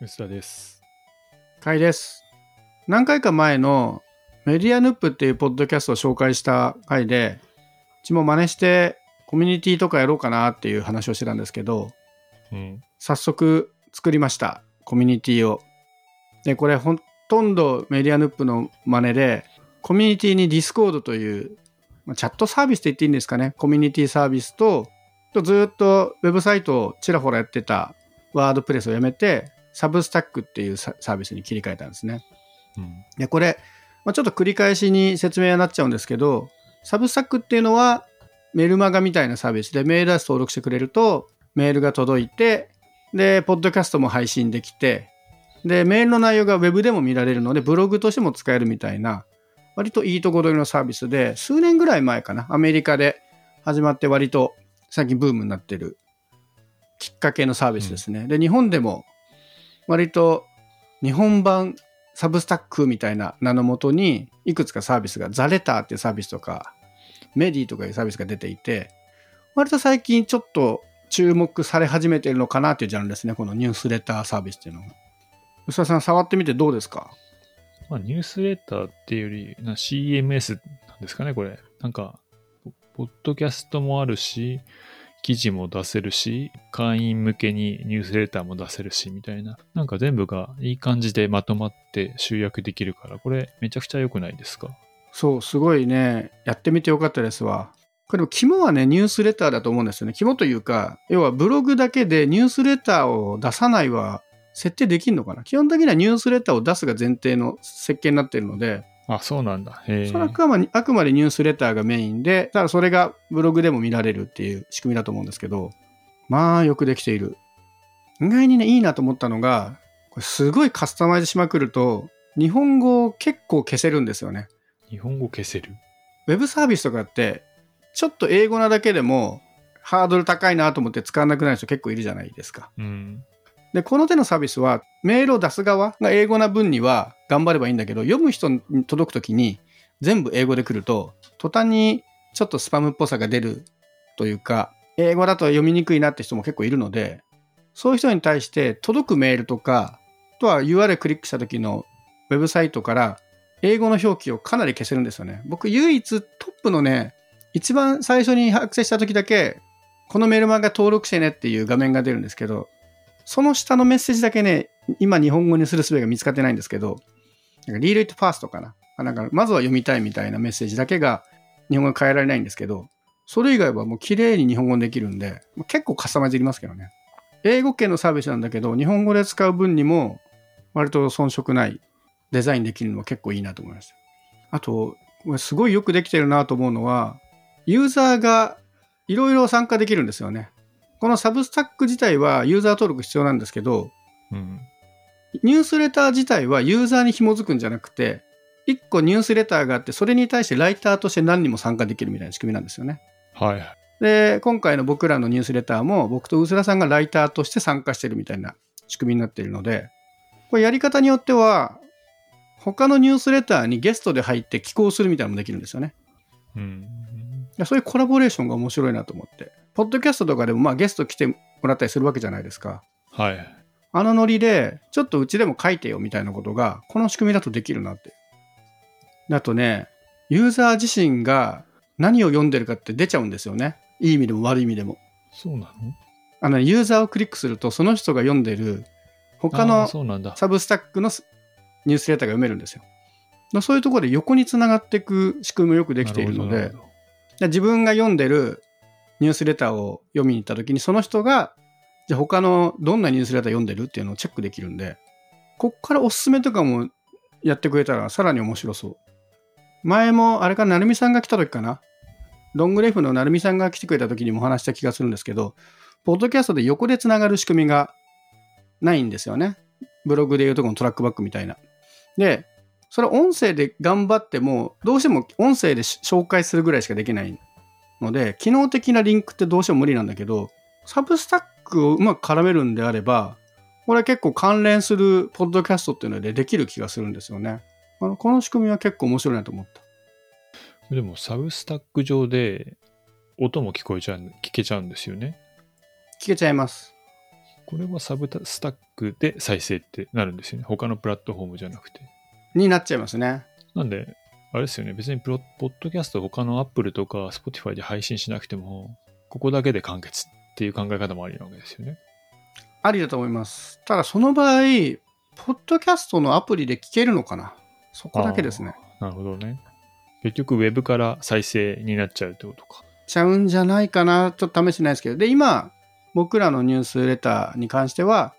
薄田です。かいです。何回か前のメディアヌップっていうポッドキャストを紹介した回で、うちも真似してコミュニティとかやろうかなっていう話をしてたんですけど、うん。早早速作りました。コミュニティを。で、これほとんどメディアヌップの真似で、コミュニティに Discord という、まあチャットサービスって言っていいんですかね。コミュニティサービスと、とずっとウェブサイトをちらほらやってたワードプレスをやめて、サブスタックっていうササービスに切り替えたんですね。うん。で、これ、まあ、ちょっと繰り返しに説明はなっちゃうんですけど、サブスタックっていうのはメルマガみたいなサービスでメールアドレス登録してくれるとメールが届いて、で、ポッドキャストも配信できて、で、メールの内容がウェブでも見られるので、ブログとしても使えるみたいな、割といいとこ取りのサービスで、数年ぐらい前かな、アメリカで始まって割と最近ブームになってるきっかけのサービスですね。で、日本でも割と日本版サブスタックみたいな名のもとにいくつかサービスがザレターっていうサービスとかメディとかいうサービスが出ていて割と最近ちょっと注目され始めてるのかなっていうジャンルですねこのニュースレターサービスっていうのが吉田さん触ってみてどうですか？まあ、ニュースレターっていうより、な CMS なんですかね、これ。なんか、ポッドキャストもあるし、記事も出せるし、会員向けにニュースレターも出せるし、みたいな。なんか全部がいい感じでまとまって集約できるから、これめちゃくちゃ良くないですか？そうすごいね。やってみてよかったですわ。これも肝はねニュースレターだと思うんですよね。肝というか要はブログだけでニュースレターを出さないは設定できるのかな？基本的にはニュースレターを出すが前提の設計になっているのであ、そうなんだ。へえ。それはあくまであくまでニュースレターがメインで、ただそれがブログでも見られるっていう仕組みだと思うんですけど、まあよくできている。意外にね、いいなと思ったのが、これすごいカスタマイズしまくると、日本語を結構消せるんですよね。日本語消せる？ウェブサービスとかって、ちょっと英語なだけでもハードル高いなと思って使わなくなる人結構いるじゃないですか。うん。で、この手のサービスは、メールを出す側が英語な分には頑張ればいいんだけど、読む人に届くときに全部英語で来ると、途端にちょっとスパムっぽさが出るというか、英語だと読みにくいなって人も結構いるので、そういう人に対して届くメールとか、あとは URL クリックした時のウェブサイトから英語の表記をかなり消せるんですよね。僕唯一トップのね、一番最初にアクセスした時だけ、このメールマガ登録してねっていう画面が出るんですけど、その下のメッセージだけね、今日本語にする術が見つかってないんですけど、なんか read it first かな。なんかまずは読みたいみたいなメッセージだけが日本語に変えられないんですけど、それ以外はもう綺麗に日本語にできるんで、結構カスタマイズいりますけどね。英語系のサービスなんだけど、日本語で使う分にも割と遜色ないデザインできるのは結構いいなと思いました。あと、これすごいよくできてるなと思うのは、ユーザーがいろいろ参加できるんですよね。このサブスタック自体はユーザー登録必要なんですけど、うん。ニュースレター自体はユーザーに紐づくんじゃなくて、1個ニュースレターがあって、それに対してライターとして何人も参加できるみたいな仕組みなんですよね。はい。で、今回の僕らのニュースレターも、僕と薄田さんがライターとして参加してるみたいな仕組みになっているので、これやり方によっては、他のニュースレターにゲストで入って寄稿するみたいなのもできるんですよね。うん。いやそういうコラボレーションが面白いなと思って。ポッドキャストとかでもまあゲスト来てもらったりするわけじゃないですか。はい。あのノリで、ちょっとうちでも書いてよみたいなことが、この仕組みだとできるなって。あとね、ユーザー自身が何を読んでるかって出ちゃうんですよね。いい意味でも悪い意味でも。そうなの？あの、ユーザーをクリックすると、その人が読んでる他のそうなんだ。サブスタックのニュースレターが読めるんですよ。だそういうところで横につながっていく仕組みもよくできているのでなる、ほどで自分が読んでるニュースレターを読みに行った時にその人がじゃあ他のどんなニュースレター読んでるっていうのをチェックできるんでこっからおすすめとかもやってくれたらさらに面白そう。前もあれかなるみさんが来た時かな？ロングレフのなるみさんが来てくれた時にも話した気がするんですけどポッドキャストで横でつながる仕組みがないんですよね。ブログでいうとこのトラックバックみたいな。でそれ音声で頑張ってもどうしても音声でし紹介するぐらいしかできないので機能的なリンクってどうしても無理なんだけどサブスタックをうまく絡めるんであればこれは結構関連するポッドキャストっていうのでできる気がするんですよねあのこの仕組みは結構面白いなと思ったでも、サブスタック上で音も聞こえちゃう、聞けちゃうんですよね。聞けちゃいますこれはサブスタックで再生ってなるんですよね。他のプラットフォームじゃなくて。になっちゃいますね。なんで、あれですよね。別にプロポッドキャスト他の Apple とか Spotify で配信しなくても、ここだけで完結っていう考え方もありなわけですよね。ありだと思います。ただその場合、ポッドキャストのアプリで聞けるのかな？そこだけですね。なるほどね。結局、ウェブから再生になっちゃうってことか。ちゃうんじゃないかな？ちょっと試してないですけど。で、今、僕らのニュースレターに関しては、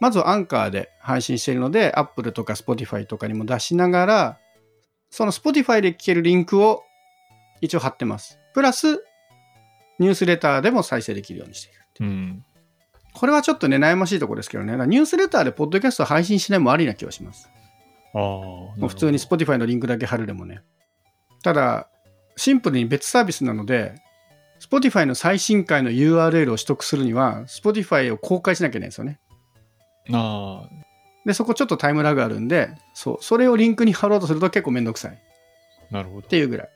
まずはアンカーで配信しているので、Apple とか Spotify とかにも出しながら、その Spotify で聞けるリンクを一応貼ってます。プラス、ニュースレターでも再生できるようにしている。うん。これはちょっとね、悩ましいところですけどね。ニュースレターでポッドキャスト配信しないもありな気はします。ああ。もう普通に Spotify のリンクだけ貼るでもね。ただ、シンプルに別サービスなので、Spotify の最新回の URL を取得するには、Spotify を公開しなきゃいけないんですよね。ああ。で、そこちょっとタイムラグあるんで、そう、それをリンクに貼ろうとすると結構めんどくさいっなるほど。ていうぐらい。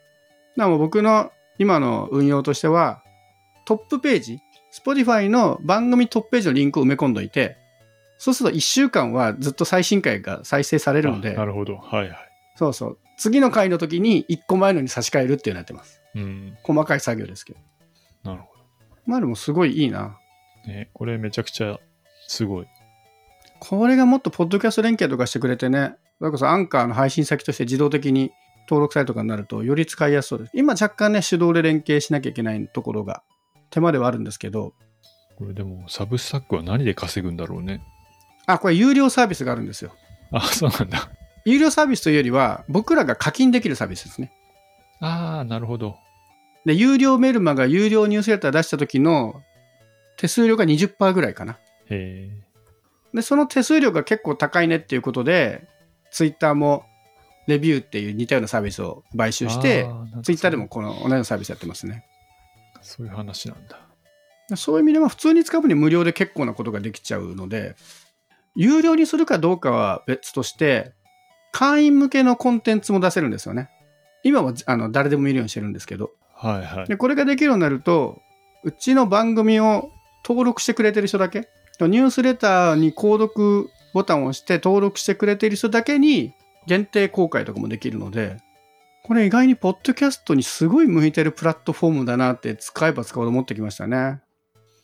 だから僕の今の運用としては、トップページ、Spotify の番組トップページのリンクを埋め込んどいて、そうすると1週間はずっと最新回が再生されるのであ、なるほど。はいはい。そうそう。次の回の時に1個前のに差し替えるっていうのやってます。うん。細かい作業ですけど。なるほまあでもすごいいいな。ど。ね、これめちゃくちゃすごい。これがもっとポッドキャスト連携とかしてくれてね、それこそアンカーの配信先として自動的に登録されとかになるとより使いやすそうです。今若干ね、手動で連携しなきゃいけないところが手間ではあるんですけど、これでも、サブスタックは何で稼ぐんだろうね。あ、これ有料サービスがあるんですよ。あ、そうなんだ。有料サービスというよりは、僕らが課金できるサービスですね。ああ、なるほど。で、有料メルマが有料ニュースレター出した時の手数料が20%ぐらいかな。へえ。で、その手数料が結構高いねっていうことで、ツイッターもレビューっていう似たようなサービスを買収してツイッターでもこの同じようなサービスやってますね。そういう話なんだ。そういう意味では普通に使う分に無料で結構なことができちゃうので、有料にするかどうかは別として、会員向けのコンテンツも出せるんですよね。今はあの誰でも見るようにしてるんですけど。はいはい。で、これができるようになると、うちの番組を登録してくれてる人だけ、ニュースレターに購読ボタンを押して登録してくれている人だけに限定公開とかもできるので、これ意外にポッドキャストにすごい向いてるプラットフォームだなって使えば使うほど思ってきましたね。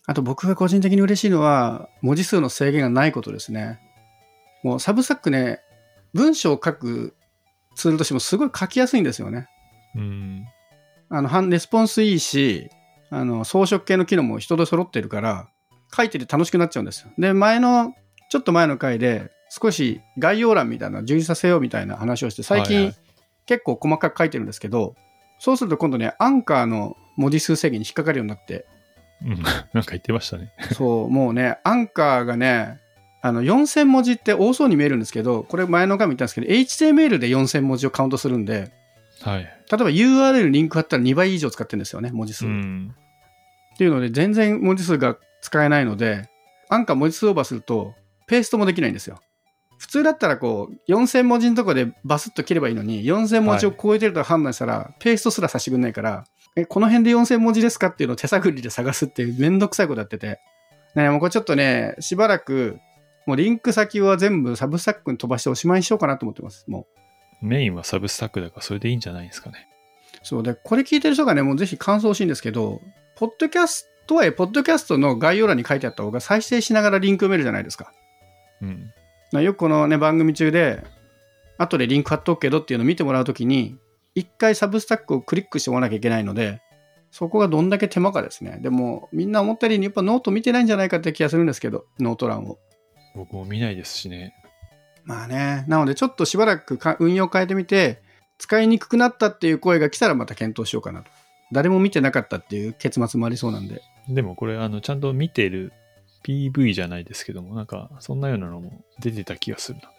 あと僕が個人的に嬉しいのは、文字数の制限がないことですね。もうサブスタックね、文章を書くツールとしてもすごい書きやすいんですよね。うん。あの、反レスポンスいいし、あの、装飾系の機能も人で揃ってるから、書いてて楽しくなっちゃうんですよ。で、前の、ちょっと前の回で、少し概要欄みたいな、充実させようみたいな話をして、最近、はいはい結構細かく書いてるんですけど、そうすると今度ね、アンカーの文字数制限に引っかかるようになって、うん。なんか言ってましたね。そう、もうね、アンカーがね、あの、4000文字って多そうに見えるんですけど、これ前の回も言ったんですけど、HTML で4000文字をカウントするんで、はい。例えば URL リンク貼ったら2倍以上使ってるんですよね、文字数。うん。っていうので、全然文字数が使えないので、アンカー文字数オーバーすると、ペーストもできないんですよ。普通だったらこう、4000文字のとこでバスッと切ればいいのに、4000文字を超えてると判断したら、ペーストすらさせてくんないから、え、この辺で4000文字ですかっていうのを手探りで探すっていうめんどくさいことやってて。ね、もうこれちょっとね、しばらく、もうリンク先は全部サブスタックに飛ばしておしまいにしようかなと思ってます。もう。メインはサブスタックだからそれでいいんじゃないですかね。そうで、これ聞いてる人がね、もうぜひ感想欲しいんですけど、ポッドキャストは、ポッドキャストの概要欄に書いてあった方が再生しながらリンク読めるじゃないですか。うん。よくこのね、番組中で、後でリンク貼っとくけどっていうのを見てもらうときに、一回 Substack をクリックしてもらわなきゃいけないので、そこがどんだけ手間かですね。でも、みんな思ったよりにやっぱノート見てないんじゃないかって気がするんですけど、ノート欄を。僕も見ないですしね。まあね、なのでちょっとしばらくか運用変えてみて、使いにくくなったっていう声が来たらまた検討しようかなと。誰も見てなかったっていう結末もありそうなんで。でもこれ、あの、ちゃんと見てる PV じゃないですけども、なんか、そんなようなのも出てた気がするな。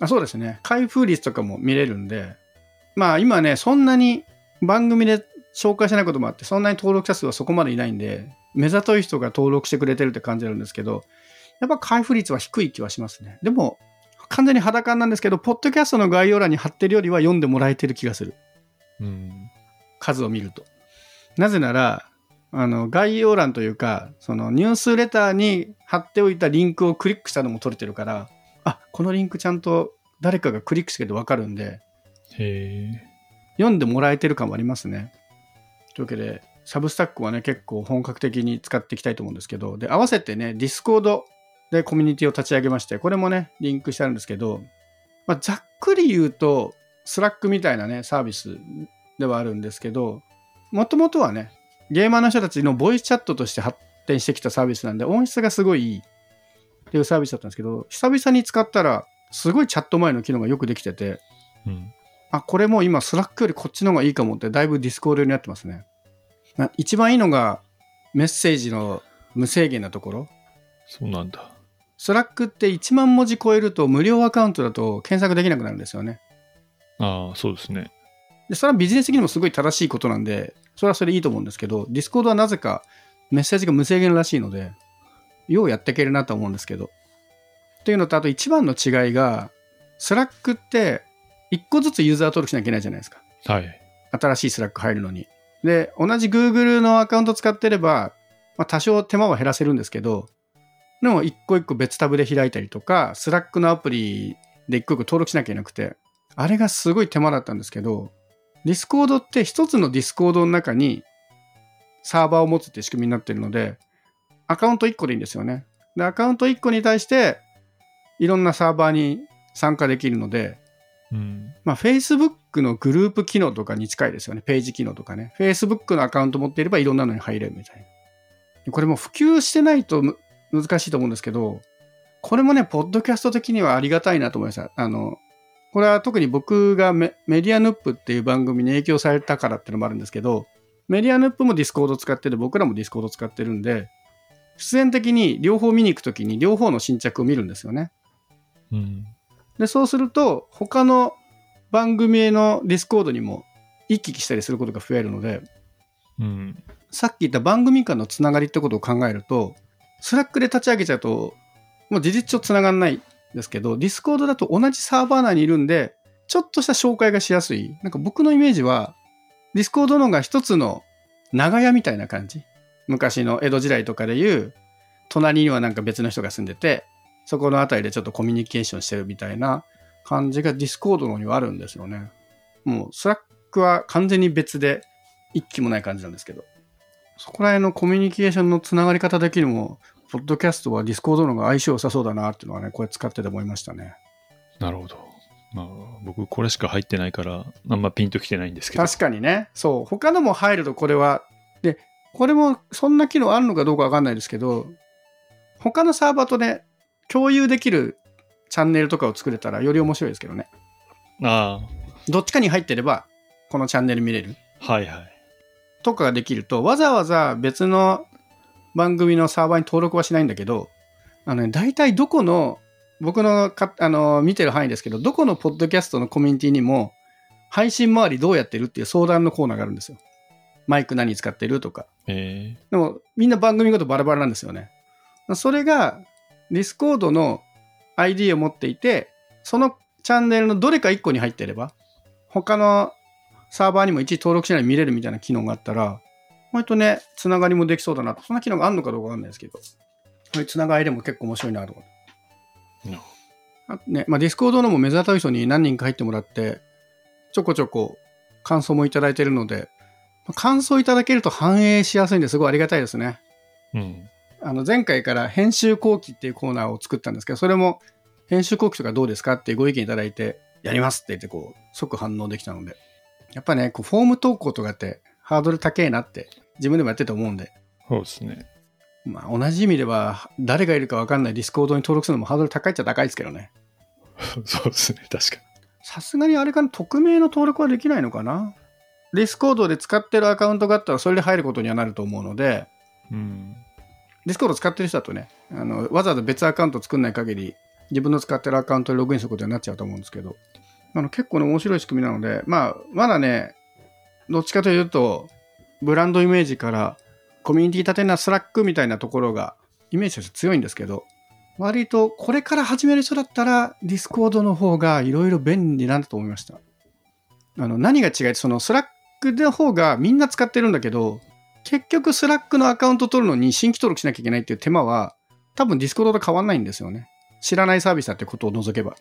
あそうですね。開封率とかも見れるんで、まあ今ね、そんなに番組で紹介してないこともあって、そんなに登録者数はそこまでいないんで、目ざとい人が登録してくれてるって感じなんですけど、やっぱ開封率は低い気はしますね。でも、完全に裸なんですけど、ポッドキャストの概要欄に貼ってるよりは読んでもらえてる気がする。うん。数を見ると。なぜなら、あの、概要欄というか、そのニュースレターに貼っておいたリンクをクリックしたのも取れてるから、あ、このリンクちゃんと誰かがクリックしてるとわかるんで。読んでもらえてる感もありますね。というわけで、 Substack はね、結構本格的に使っていきたいと思うんですけど、で、合わせてね、 Discord でコミュニティを立ち上げまして、これもね、リンクしてあるんですけど、まあ、ざっくり言うと、 Slack みたいなね、サービスではあるんですけど、もともとはね、ゲーマーの人たちのボイスチャットとして発展してきたサービスなんで、音質がすごいいいっていうサービスだったんですけど、久々に使ったら、すごいチャット面の機能がよくできてて、うん。あ、これもう今 Slack よりこっちの方がいいかもってだいぶ Discord になってますね。な一番いいのがメッセージの無制限なところ。そうなんだ。 Slack って1万文字超えると無料アカウントだと検索できなくなるんですよね。ああ、そうですね。で、それはビジネス的にもすごい正しいことなんで、それはそれでいいと思うんですけど、 Discord はなぜかメッセージが無制限らしいので、ようやっていけるなと思うんですけど。っていうのと、あと一番の違いが、 Slack って1個ずつユーザー登録しなきゃいけないじゃないですか。はい。新しい Slack 入るのに。で、同じ Google のアカウント使ってれば、まあ、多少手間は減らせるんですけど、でも一個一個別タブで開いたりとか、 Slack のアプリで一個一個登録しなきゃいけなくて、あれがすごい手間だったんですけど、 Discord って一つの Discord の中にサーバーを持つって仕組みになってるので、アカウント1個でいいんですよね。で、アカウント1個に対して、いろんなサーバーに参加できるので、うん。まあ、Facebook のグループ機能とかに近いですよね。ページ機能とかね。Facebook のアカウント持っていればいろんなのに入れるみたいな。これも普及してないとむ難しいと思うんですけど、これもね、ポッドキャスト的にはありがたいなと思いました。あの、これは特に僕がメメディアヌップっていう番組に影響されたからっていうのもあるんですけど、メディアヌップも Discord 使ってて、僕らも Discord 使ってるんで、必然的に両方見に行くときに両方の新着を見るんですよね。うん。で、そうすると、他の番組への Discord にも行き来したりすることが増えるので、うん。さっき言った番組間のつながりってことを考えると、 Slack で立ち上げちゃうと、もう事実上つながんないんですけど、 Discord だと同じサーバー内にいるんで、ちょっとした紹介がしやすい。なんか僕のイメージは、 Discord のが一つの長屋みたいな感じ。昔の江戸時代とかでいう、隣にはなんか別の人が住んでて、そこのあたりでちょっとコミュニケーションしてるみたいな感じが Discord のにはあるんですよね。もう Slack は完全に別で行き来もない感じなんですけど。そこら辺のコミュニケーションのつながり方的にも、ポッドキャストは Discord の方が相性良さそうだなっていうのはね、これ使ってて思いましたね。なるほど。まあ、僕、これしか入ってないから、あんまピンときてないんですけど。確かにね。そう。他のも入るとこれは、で、これもそんな機能あるのかどうかわかんないですけど、他のサーバーとね、共有できるチャンネルとかを作れたらより面白いですけどね。あどっちかに入ってれば、このチャンネル見れるあ、はいはい。とかができると、わざわざ別の番組のサーバーに登録はしないんだけど、あのね、大体どこの、僕のかあの見てる範囲ですけど、どこのポッドキャストのコミュニティにも、配信周りどうやってるっていう相談のコーナーがあるんですよ。マイク何使ってるとか。えでも、みんな番組ごとバラバラなんですよね。それが、 Discord の ID を持っていて、そのチャンネルのどれか1個に入っていれば、他のサーバーにもいちいち登録しないで見れるみたいな機能があったら、割とね、つながりもできそうだなと。そんな機能があるのかどうかわかんないですけど、そういうつながりでも結構面白いなと思って。ね、まあ、 Discord のも目ざとい人に何人か入ってもらって、ちょこちょこ感想もいただいてるので、まあ感想いただけると反映しやすいんですごいありがたいですね。うん。あの前回から編集後記っていうコーナーを作ったんですけど、それも編集後記とかどうですかってご意見いただいて、やりますって言ってこう、即反応できたので。やっぱね、こうフォーム投稿とかってハードル高えなって自分でもやってて思うんで。そうですね。まあ同じ意味では誰がいるかわかんないディスコードに登録するのもハードル高いっちゃ高いですけどね。そうですね。確かさすがにあれかな、匿名の登録はできないのかな？ディスコードで使ってるアカウントがあったらそれで入ることにはなると思うので、に。うん。ディスコード使ってる人だとね、あのわざわざ別アカウント作んない限り、自分の使ってるアカウントでログインすることになっちゃうと思うんですけど、あの結構ね、面白い仕組みなので、まあ、まだね、どっちかというと、ブランドイメージから、コミュニティ立てるならスラックみたいなところが、イメージとして強いんですけど、割とこれから始める人だったら、ディスコードの方がいろいろ便利なんだと思いました。あの、何が違い、そのスラックの方がみんな使ってるんだけど、結局スラックのアカウント取るのに新規登録しなきゃいけないっていう手間は、多分ディスコードと変わんないんですよね。知らないサービスだってことを除けば。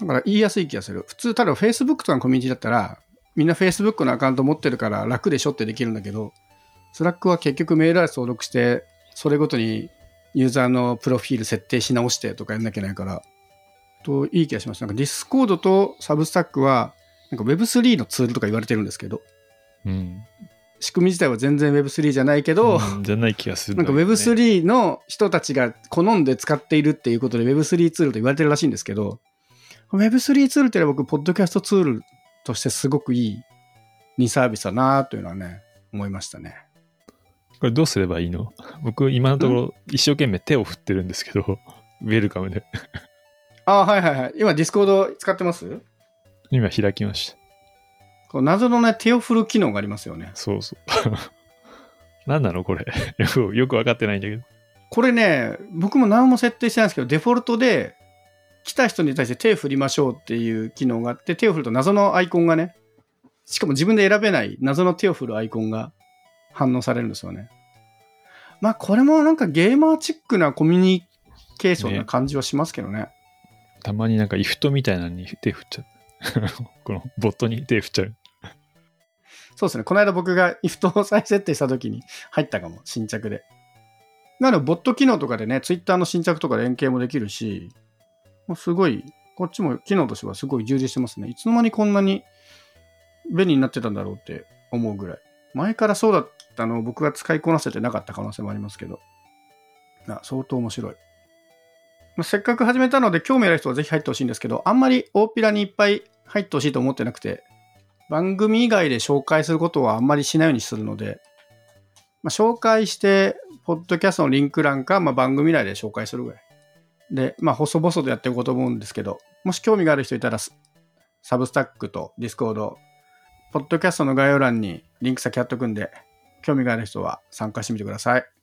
だから言いやすい気がする。普通、ただ Facebook とかのコミュニティだったら、みんな Facebook のアカウント持ってるから楽でしょってできるんだけど、スラックは結局メールアドレス登録して、それごとにユーザーのプロフィール設定し直してとかやんなきゃいけないから、といい気がします。なんかディスコードとサブスタックは、なんか Web3 のツールとか言われてるんですけど、うん。仕組み自体は全然 Web3 じゃないけど、うんじゃない気がするなんかだよね Web3 の人たちが好んで使っているっていうことで Web3 ツールと言われてるらしいんですけど、Web3 ツールっていうのは僕、ポッドキャストツールとしてすごくいい2サービスだなというのはね、思いましたね。これどうすればいいの？僕、今のところ一生懸命手を振ってるんですけど、ウェルカムで。あ あ、はいはいはい。今、ディスコード使ってます？今開きました。こう謎のね、手を振る機能がありますよね。そうそう。何なのこれ？よく、よくわかってないんだけど。これね、僕も何も設定してないんですけど、デフォルトで来た人に対して手振りましょうっていう機能があって、手を振ると謎のアイコンがね、しかも自分で選べない謎の手を振るアイコンが反応されるんですよね。まあこれもなんかゲーマーチックなコミュニケーションな感じはしますけどね。たまになんかイフトみたいなのに手振っちゃう。このボットに手振っちゃう。そうですね。この間僕が IFT を再設定した時に入ったかも、新着で。なので、ボット機能とかでね、Twitter の新着とか連携もできるし、もうすごい、こっちも機能としてはすごい充実してますね。いつの間にこんなに便利になってたんだろうって思うぐらい。前からそうだったのを僕が使いこなせてなかった可能性もありますけど。な相当面白い。まあせっかく始めたので興味ある人はぜひ入ってほしいんですけど、あんまり大っぴらにいっぱい入ってほしいと思ってなくて、番組以外で紹介することはあんまりしないようにするので、まあ、紹介して、ポッドキャストのリンク欄か、まあ、番組内で紹介するぐらい。で、まあ、細々とやっていこうと思うんですけど、もし興味がある人いたら、サブスタックとディスコード、ポッドキャストの概要欄にリンク先貼っとくんで、興味がある人は参加してみてください。